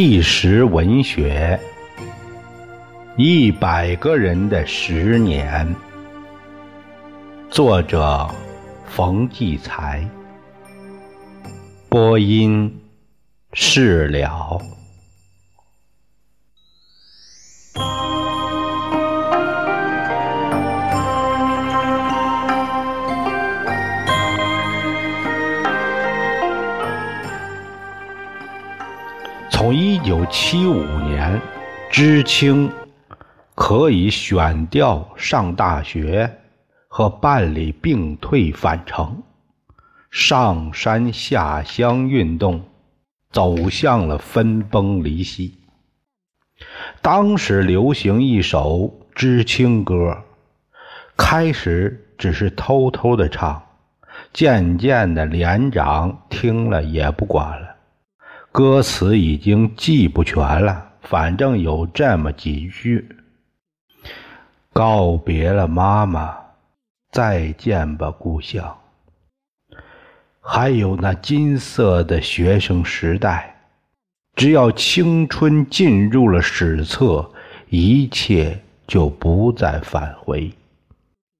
纪实文学，一百个人的十年。作者：冯骥才。播音：释了。七五年知青可以选调上大学和办理病退返城上山下乡运动走向了分崩离析。当时流行一首知青歌开始只是偷偷的唱渐渐的连长听了也不管了。歌词已经记不全了，反正有这么几句：告别了妈妈，再见吧故乡。还有那金色的学生时代，只要青春进入了史册，一切就不再返回。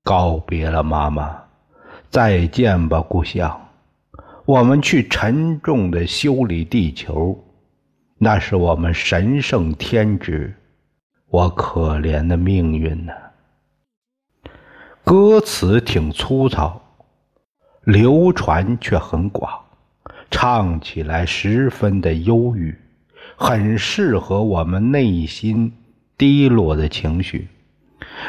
告别了妈妈，再见吧故乡。我们去沉重的修理地球，那是我们神圣天职。我可怜的命运呐！歌词挺粗糙，流传却很广，唱起来十分的忧郁，很适合我们内心低落的情绪，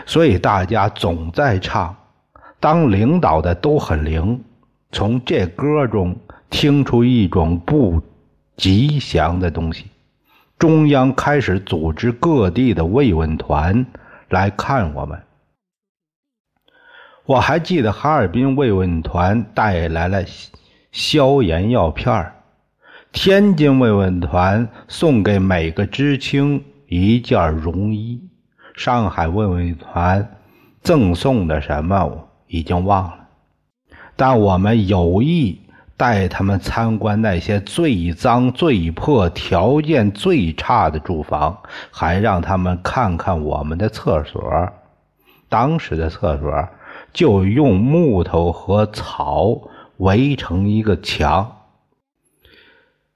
所以大家总在唱。当领导的都很灵。从这歌中听出一种不吉祥的东西，中央开始组织各地的慰问团来看我们。我还记得哈尔滨慰问团带来了消炎药片天津慰问团送给每个知青一件绒衣，上海慰问团赠送的什么已经忘了。但我们有意带他们参观那些最脏、最破、条件最差的住房，还让他们看看我们的厕所。当时的厕所就用木头和草围成一个墙，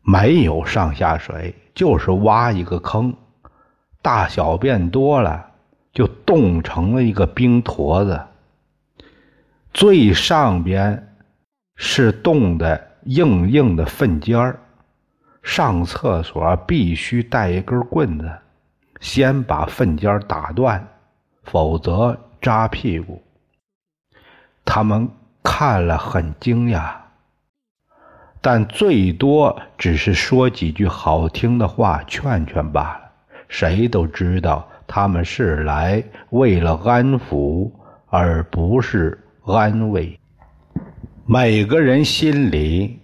没有上下水，就是挖一个坑。大小便多了，就冻成了一个冰坨子。最上边是冻的硬硬的粪尖儿，上厕所必须带一根棍子，先把粪尖打断，否则扎屁股。他们看了很惊讶，但最多只是说几句好听的话劝劝罢了。谁都知道他们是来为了安抚，而不是。安慰，每个人心里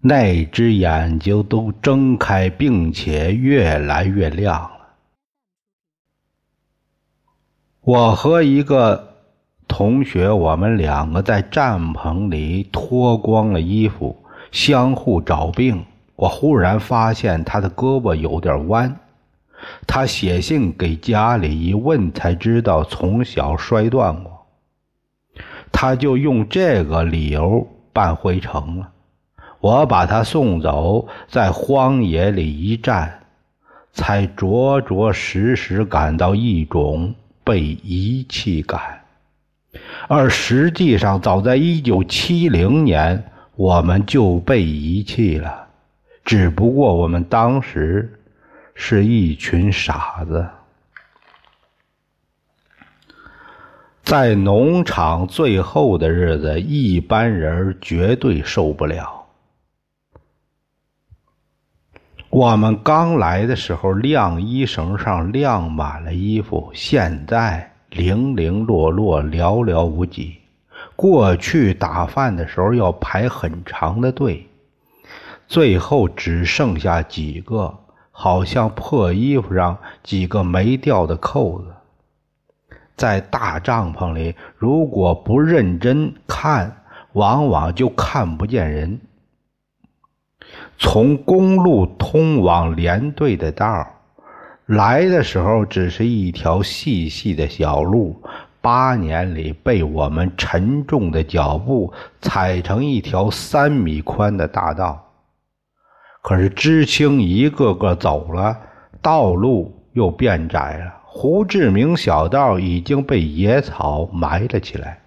那只眼睛都睁开，并且越来越亮了。我和一个同学，我们两个在帐篷里脱光了衣服，相互找病。我忽然发现他的胳膊有点弯，他写信给家里一问，才知道从小摔断过。他就用这个理由办回城了。我把他送走，在荒野里一站，才着着实实感到一种被遗弃感。而实际上，早在一九七零年，我们就被遗弃了，只不过我们当时是一群傻子。在农场最后的日子，一般人绝对受不了。我们刚来的时候，晾衣绳上晾满了衣服，现在零零落落，寥寥无几。过去打饭的时候要排很长的队，最后只剩下几个，好像破衣服上几个没掉的扣子。在大帐篷里，如果不认真看，往往就看不见人。从公路通往连队的道儿来的时候，只是一条细细的小路。八年里，被我们沉重的脚步踩成一条三米宽的大道。可是知青一个个走了，道路又变窄了。胡志明小道已经被野草埋了起来。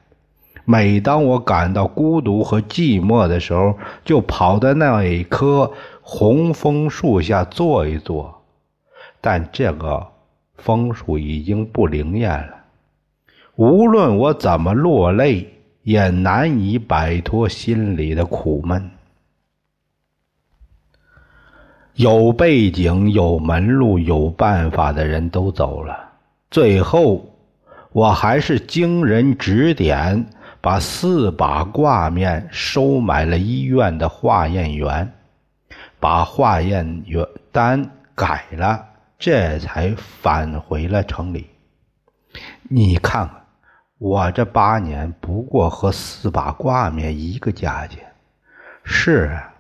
每当我感到孤独和寂寞的时候，就跑到那一棵红枫树下坐一坐。但这个枫树已经不灵验了。无论我怎么落泪，也难以摆脱心里的苦闷。有背景、有门路、有办法的人都走了，最后我还是经人指点，把四把挂面收买了医院的化验员，把化验员单改了，这才返回了城里。你看看。我这八年不过和四把挂面一个价钱。是啊，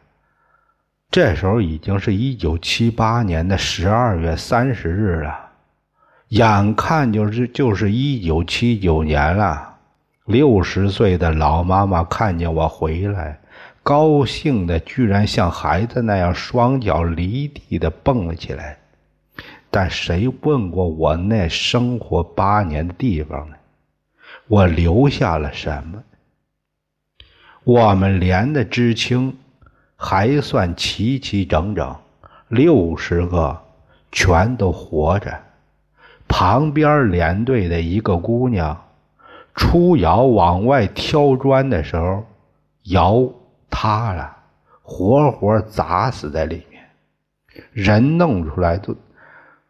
这时候已经是一九七八年的十二月三十日了，眼看就是就是一九七九年了。六十岁的老妈妈看见我回来，高兴的居然像孩子那样双脚离地的蹦了起来。但谁问过我那生活八年的地方呢？我留下了什么？我们连的知青还算齐齐整整，六十个全都活着。旁边连队的一个姑娘出窑往外挑砖的时候，窑塌了，活活砸死在里面，人弄出来都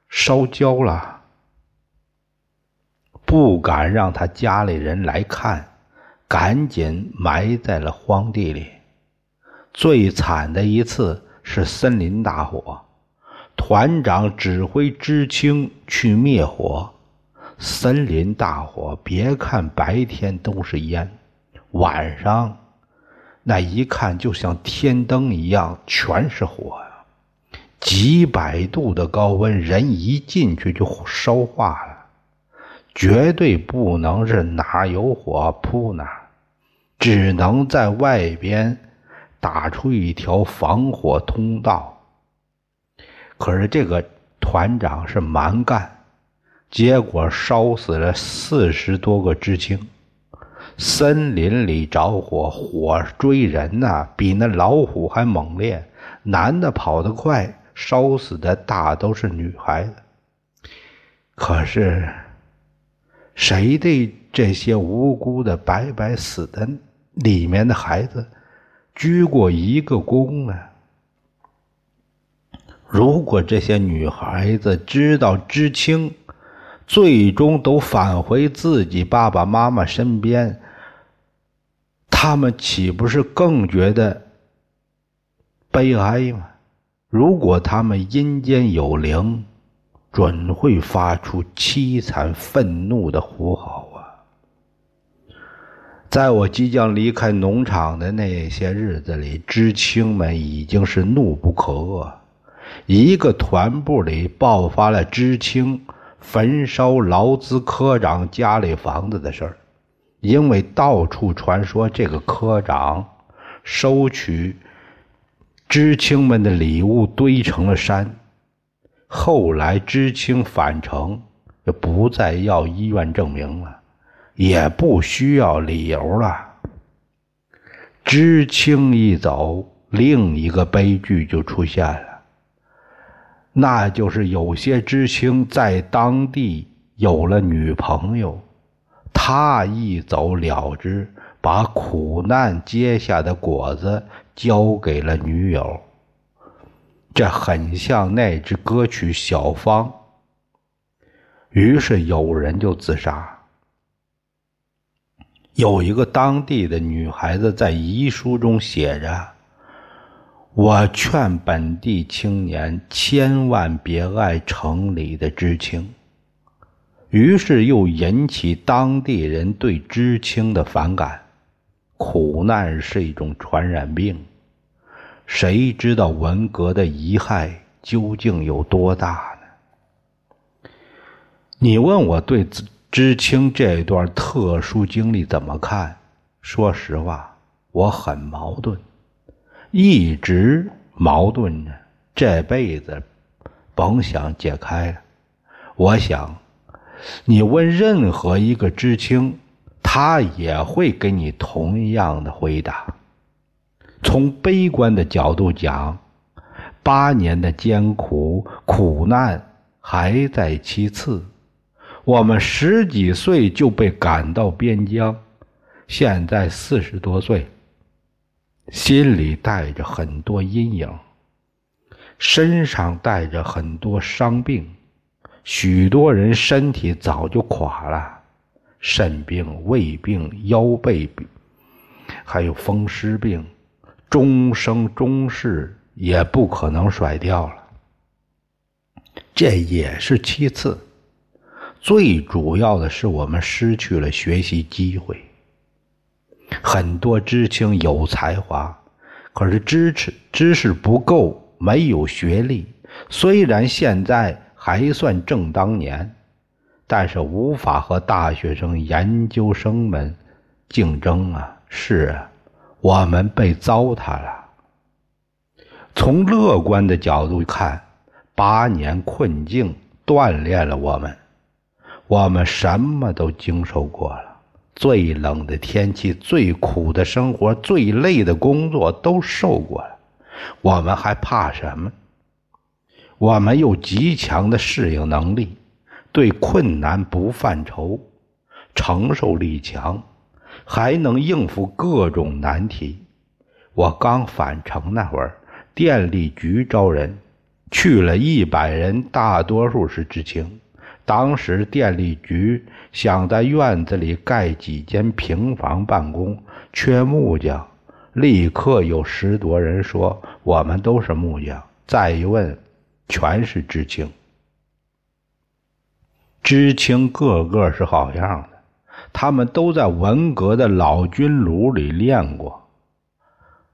烧焦了。不敢让他家里人来看，赶紧埋在了荒地里。最惨的一次是森林大火，团长指挥知青去灭火。森林大火，别看白天都是烟，晚上那一看就像天灯一样，全是火呀！几百度的高温，人一进去就烧化了。绝对不能是哪有火扑哪，只能在外边打出一条防火通道。可是这个团长是蛮干，结果烧死了四十多个知青。森林里着火，火追人呐，比那老虎还猛烈。男的跑得快，烧死的大都是女孩子。可是。谁对这些无辜的白白死的里面的孩子鞠过一个躬呢？如果这些女孩子知道知青最终都返回自己爸爸妈妈身边，他们岂不是更觉得悲哀吗？如果他们阴间有灵。准会发出凄惨愤怒的呼号！在我即将离开农场的那些日子里，知青们已经是怒不可遏。一个团部里爆发了知青焚烧劳资科长家里房子的事儿，因为到处传说这个科长收取知青们的礼物堆成了山。后来知青返城，就不再要医院证明了，也不需要理由了。知青一走，另一个悲剧就出现了，那就是有些知青在当地有了女朋友，他一走了之，把苦难结下的果子交给了女友。这很像那支歌曲《小芳》。于是有人就自杀。有一个当地的女孩子在遗书中写着：“我劝本地青年千万别爱城里的知青。”于是又引起当地人对知青的反感。苦难是一种传染病。谁知道文革的遗害究竟有多大呢？你问我对知青这段特殊经历怎么看？说实话，我很矛盾，一直矛盾着，这辈子甭想解开。我想，你问任何一个知青，他也会给你同样的回答。从悲观的角度讲，八年的艰苦苦难还在其次。我们十几岁就被赶到边疆，现在四十多岁，心里带着很多阴影，身上带着很多伤病，许多人身体早就垮了，肾病、胃病、腰背病，还有风湿病。终生终世也不可能甩掉了，这也是其次。最主要的是，我们失去了学习机会。很多知青有才华，可是知识知识不够，没有学历。虽然现在还算正当年，但是无法和大学生、研究生们竞争啊！是啊。我们被糟蹋了。从乐观的角度看，八年困境锻炼了我们，我们什么都经受过了。最冷的天气、最苦的生活、最累的工作都受过了，我们还怕什么？我们有极强的适应能力，对困难不犯愁，承受力强。还能应付各种难题。我刚返程那会儿，电力局招人，去了一百人，大多数是知青。当时电力局想在院子里盖几间平房办公，缺木匠，立刻有十多人说我们都是木匠。再一问，全是知青。知青个个是好样的。他们都在文革的老军炉里练过，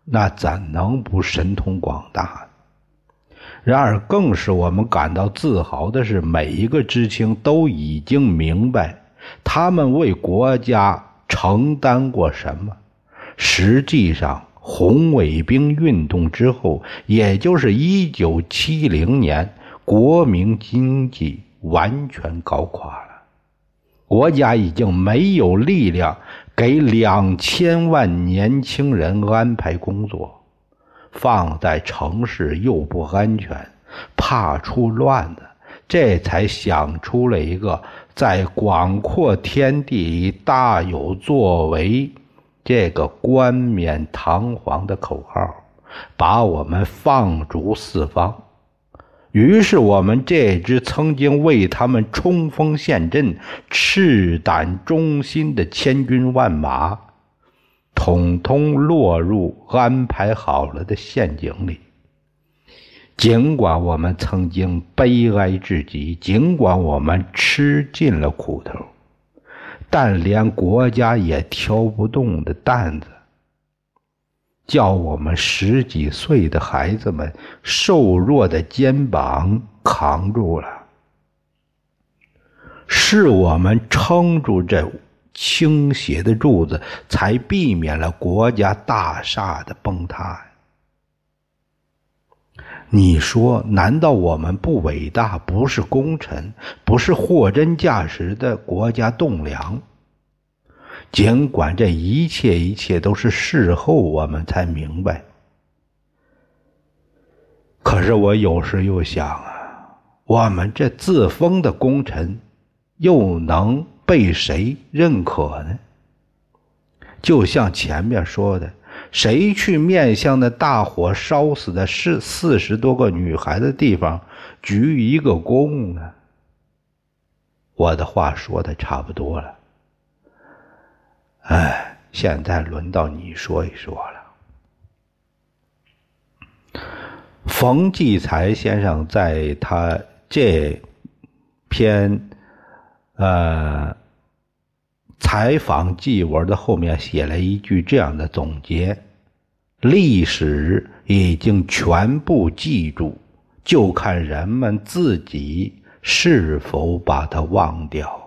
那怎能不神通广大呢？然而，更使我们感到自豪的是，每一个知青都已经明白，他们为国家承担过什么。实际上，红卫兵运动之后，也就是一九七零年，国民经济完全搞垮了。国家已经没有力量给两千万年轻人安排工作，放在城市又不安全，怕出乱子，这才想出了一个在广阔天地里大有作为这个冠冕堂皇的口号，把我们放逐四方。于是，我们这支曾经为他们冲锋陷阵、赤胆忠心的千军万马，统统落入安排好了的陷阱里。尽管我们曾经悲哀至极，尽管我们吃尽了苦头，但连国家也挑不动的担子。叫我们十几岁的孩子们瘦弱的肩膀扛住了，是我们撑住这倾斜的柱子，才避免了国家大厦的崩塌。你说，难道我们不伟大？不是功臣，不是货真价实的国家栋梁？尽管这一切一切都是事后我们才明白，可是我有时又想啊，我们这自封的功臣，又能被谁认可呢？就像前面说的，谁去面向那大火烧死的四四十多个女孩的地方鞠一个躬呢？我的话说的差不多了。哎，现在轮到你说一说了。冯骥才先生在他这篇呃采访记文的后面写了一句这样的总结：历史已经全部记住，就看人们自己是否把它忘掉。